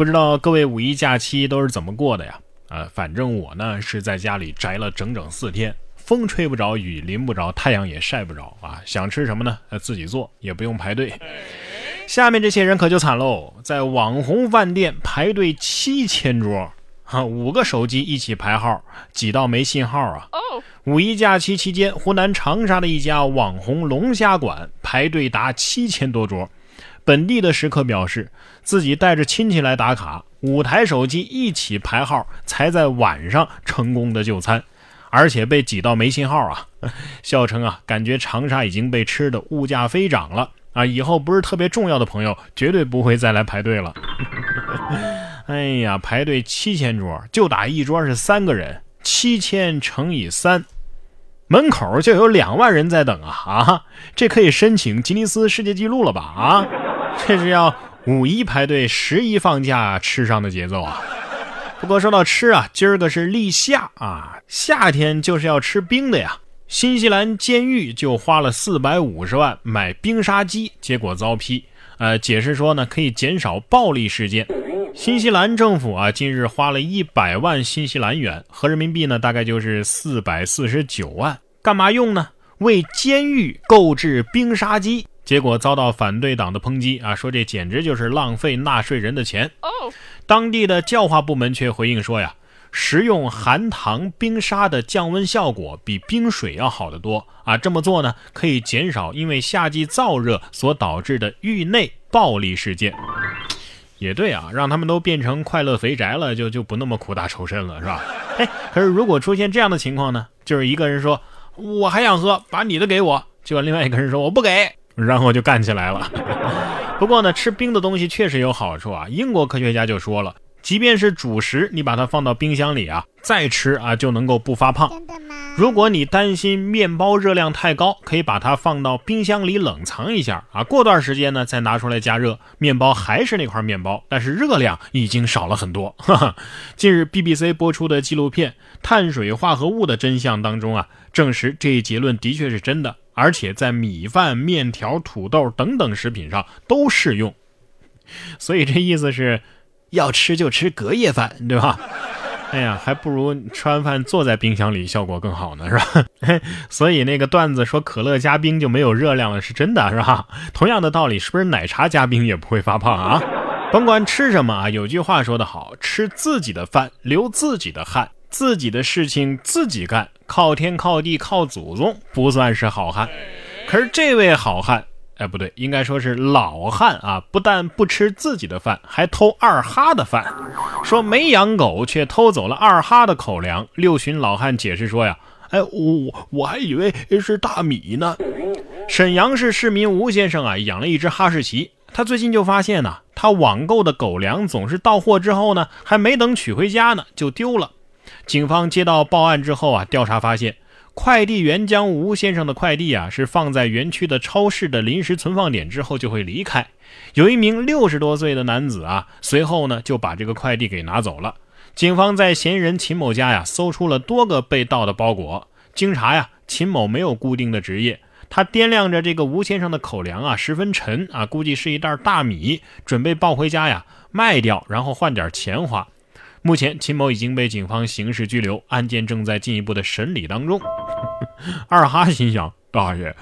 不知道各位五一假期都是怎么过的呀？呃，反正我呢是在家里宅了整整四天，风吹不着，雨淋不着，太阳也晒不着啊。想吃什么呢？呃，自己做，也不用排队。下面这些人可就惨喽，在网红饭店排队七千桌，哈，五个手机一起排号，挤到没信号啊。五一假期期间，湖南长沙的一家网红龙虾馆排队达七千多桌。本地的食客表示，自己带着亲戚来打卡，五台手机一起排号，才在晚上成功的就餐，而且被挤到没信号啊！笑称啊，感觉长沙已经被吃的物价飞涨了啊！以后不是特别重要的朋友，绝对不会再来排队了。哎呀，排队七千桌，就打一桌是三个人，七千乘以三，门口就有两万人在等啊！啊，这可以申请吉尼斯世界纪录了吧？啊！这是要五一排队，十一放假吃上的节奏啊！不过说到吃啊，今儿个是立夏啊，夏天就是要吃冰的呀。新西兰监狱就花了四百五十万买冰沙机，结果遭批。呃，解释说呢，可以减少暴力事件。新西兰政府啊，近日花了一百万新西兰元，合人民币呢，大概就是四百四十九万，干嘛用呢？为监狱购置冰沙机。结果遭到反对党的抨击啊，说这简直就是浪费纳税人的钱。当地的教化部门却回应说呀，食用含糖冰沙的降温效果比冰水要好得多啊，这么做呢可以减少因为夏季燥热所导致的狱内暴力事件。也对啊，让他们都变成快乐肥宅了，就就不那么苦大仇深了，是吧？哎，可是如果出现这样的情况呢，就是一个人说我还想喝，把你的给我，结果另外一个人说我不给。然后就干起来了。不过呢，吃冰的东西确实有好处啊。英国科学家就说了，即便是主食，你把它放到冰箱里啊，再吃啊，就能够不发胖。如果你担心面包热量太高，可以把它放到冰箱里冷藏一下啊，过段时间呢再拿出来加热，面包还是那块面包，但是热量已经少了很多。哈 哈近日 BBC 播出的纪录片《碳水化合物的真相》当中啊，证实这一结论的确是真的。而且在米饭、面条、土豆等等食品上都适用，所以这意思是，要吃就吃隔夜饭，对吧？哎呀，还不如吃完饭坐在冰箱里效果更好呢，是吧？所以那个段子说可乐加冰就没有热量了，是真的，是吧？同样的道理，是不是奶茶加冰也不会发胖啊？甭管吃什么啊，有句话说得好，吃自己的饭，流自己的汗。自己的事情自己干，靠天靠地靠祖宗不算是好汉。可是这位好汉，哎，不对，应该说是老汉啊！不但不吃自己的饭，还偷二哈的饭，说没养狗却偷走了二哈的口粮。六旬老汉解释说呀：“哎，我我还以为是大米呢。”沈阳市市民吴先生啊，养了一只哈士奇，他最近就发现呢，他网购的狗粮总是到货之后呢，还没等取回家呢，就丢了。警方接到报案之后啊，调查发现，快递员将吴先生的快递啊是放在园区的超市的临时存放点之后就会离开。有一名六十多岁的男子啊，随后呢就把这个快递给拿走了。警方在嫌疑人秦某家呀搜出了多个被盗的包裹。经查呀，秦某没有固定的职业，他掂量着这个吴先生的口粮啊十分沉啊，估计是一袋大米，准备抱回家呀卖掉，然后换点钱花。目前，秦某已经被警方刑事拘留，案件正在进一步的审理当中。二哈心想：大爷，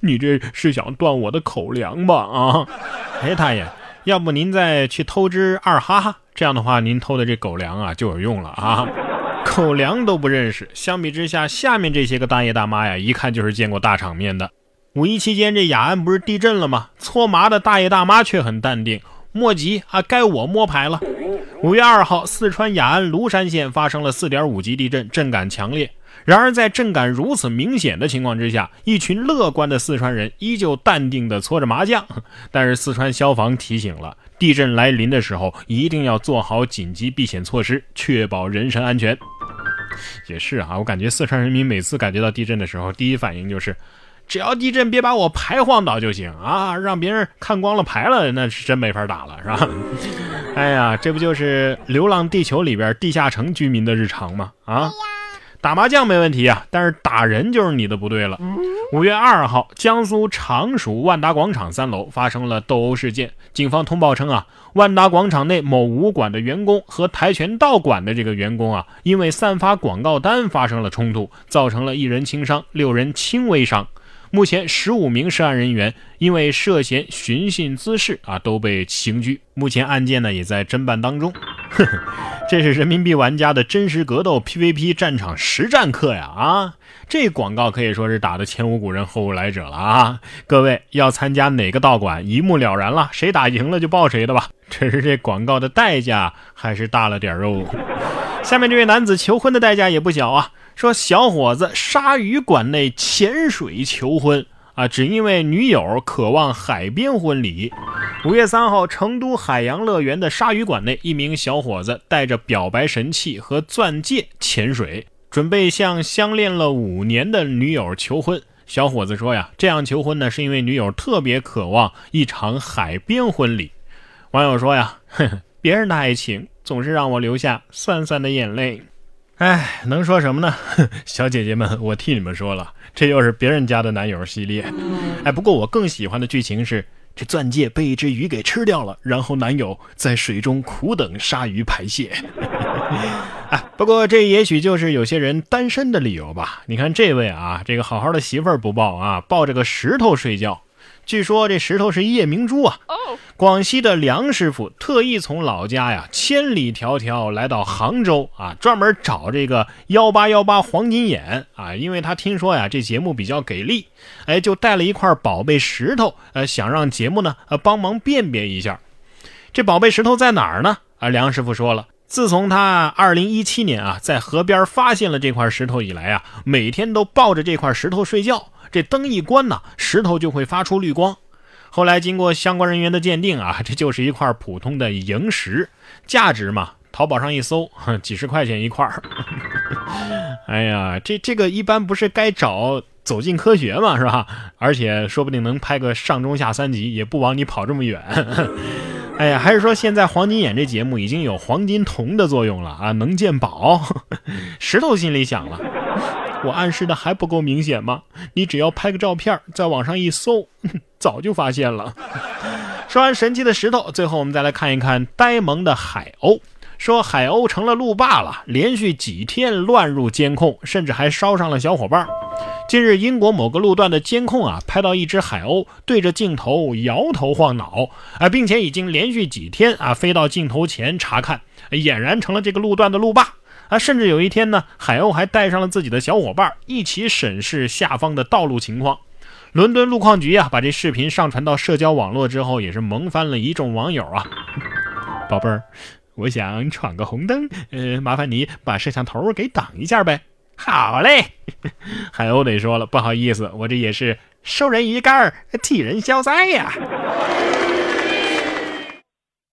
你这是想断我的口粮吧？啊！哎，大爷，要不您再去偷只二哈，这样的话，您偷的这狗粮啊就有用了啊！狗粮都不认识，相比之下，下面这些个大爷大妈呀，一看就是见过大场面的。五一期间，这雅安不是地震了吗？搓麻的大爷大妈却很淡定，莫急啊，该我摸牌了。五月二号，四川雅安芦山县发生了四点五级地震，震感强烈。然而，在震感如此明显的情况之下，一群乐观的四川人依旧淡定地搓着麻将。但是，四川消防提醒了：地震来临的时候，一定要做好紧急避险措施，确保人身安全。也是啊，我感觉四川人民每次感觉到地震的时候，第一反应就是。只要地震别把我牌晃倒就行啊！让别人看光了牌了，那是真没法打了，是吧？哎呀，这不就是《流浪地球》里边地下城居民的日常吗？啊！打麻将没问题啊，但是打人就是你的不对了。五月二号，江苏常熟万达广场三楼发生了斗殴事件。警方通报称啊，万达广场内某武馆的员工和跆拳道馆的这个员工啊，因为散发广告单发生了冲突，造成了一人轻伤，六人轻微伤。目前，十五名涉案人员因为涉嫌寻衅滋事啊，都被刑拘。目前案件呢也在侦办当中。呵呵，这是人民币玩家的真实格斗 PVP 战场实战课呀！啊，这广告可以说是打的前无古人后无来者了啊！各位要参加哪个道馆，一目了然了，谁打赢了就报谁的吧。只是这广告的代价还是大了点肉。下面这位男子求婚的代价也不小啊。说小伙子鲨鱼馆内潜水求婚啊，只因为女友渴望海边婚礼。五月三号，成都海洋乐园的鲨鱼馆内，一名小伙子带着表白神器和钻戒潜水，准备向相恋了五年的女友求婚。小伙子说呀，这样求婚呢，是因为女友特别渴望一场海边婚礼。网友说呀，呵呵，别人的爱情总是让我流下酸酸的眼泪。哎，能说什么呢？小姐姐们，我替你们说了，这又是别人家的男友系列。哎，不过我更喜欢的剧情是，这钻戒被一只鱼给吃掉了，然后男友在水中苦等鲨鱼排泄。哎，不过这也许就是有些人单身的理由吧。你看这位啊，这个好好的媳妇儿不抱啊，抱着个石头睡觉。据说这石头是夜明珠啊！广西的梁师傅特意从老家呀千里迢迢来到杭州啊，专门找这个幺八幺八黄金眼啊，因为他听说呀这节目比较给力，哎，就带了一块宝贝石头，呃，想让节目呢呃帮忙辨别一下，这宝贝石头在哪儿呢？啊，梁师傅说了，自从他二零一七年啊在河边发现了这块石头以来啊，每天都抱着这块石头睡觉。这灯一关呢，石头就会发出绿光。后来经过相关人员的鉴定啊，这就是一块普通的萤石，价值嘛，淘宝上一搜，几十块钱一块。哎呀，这这个一般不是该找走进科学嘛，是吧？而且说不定能拍个上中下三集，也不枉你跑这么远。哎呀，还是说现在黄金眼这节目已经有黄金铜的作用了啊，能鉴宝。石头心里想了。我暗示的还不够明显吗？你只要拍个照片，在网上一搜，早就发现了。说完神奇的石头，最后我们再来看一看呆萌的海鸥。说海鸥成了路霸了，连续几天乱入监控，甚至还烧上了小伙伴。近日，英国某个路段的监控啊，拍到一只海鸥对着镜头摇头晃脑啊，并且已经连续几天啊飞到镜头前查看，俨然成了这个路段的路霸。啊，甚至有一天呢，海鸥还带上了自己的小伙伴，一起审视下方的道路情况。伦敦路况局啊，把这视频上传到社交网络之后，也是萌翻了一众网友啊。宝贝儿，我想闯个红灯，呃，麻烦你把摄像头给挡一下呗。好嘞，海鸥得说了，不好意思，我这也是授人鱼竿替人消灾呀。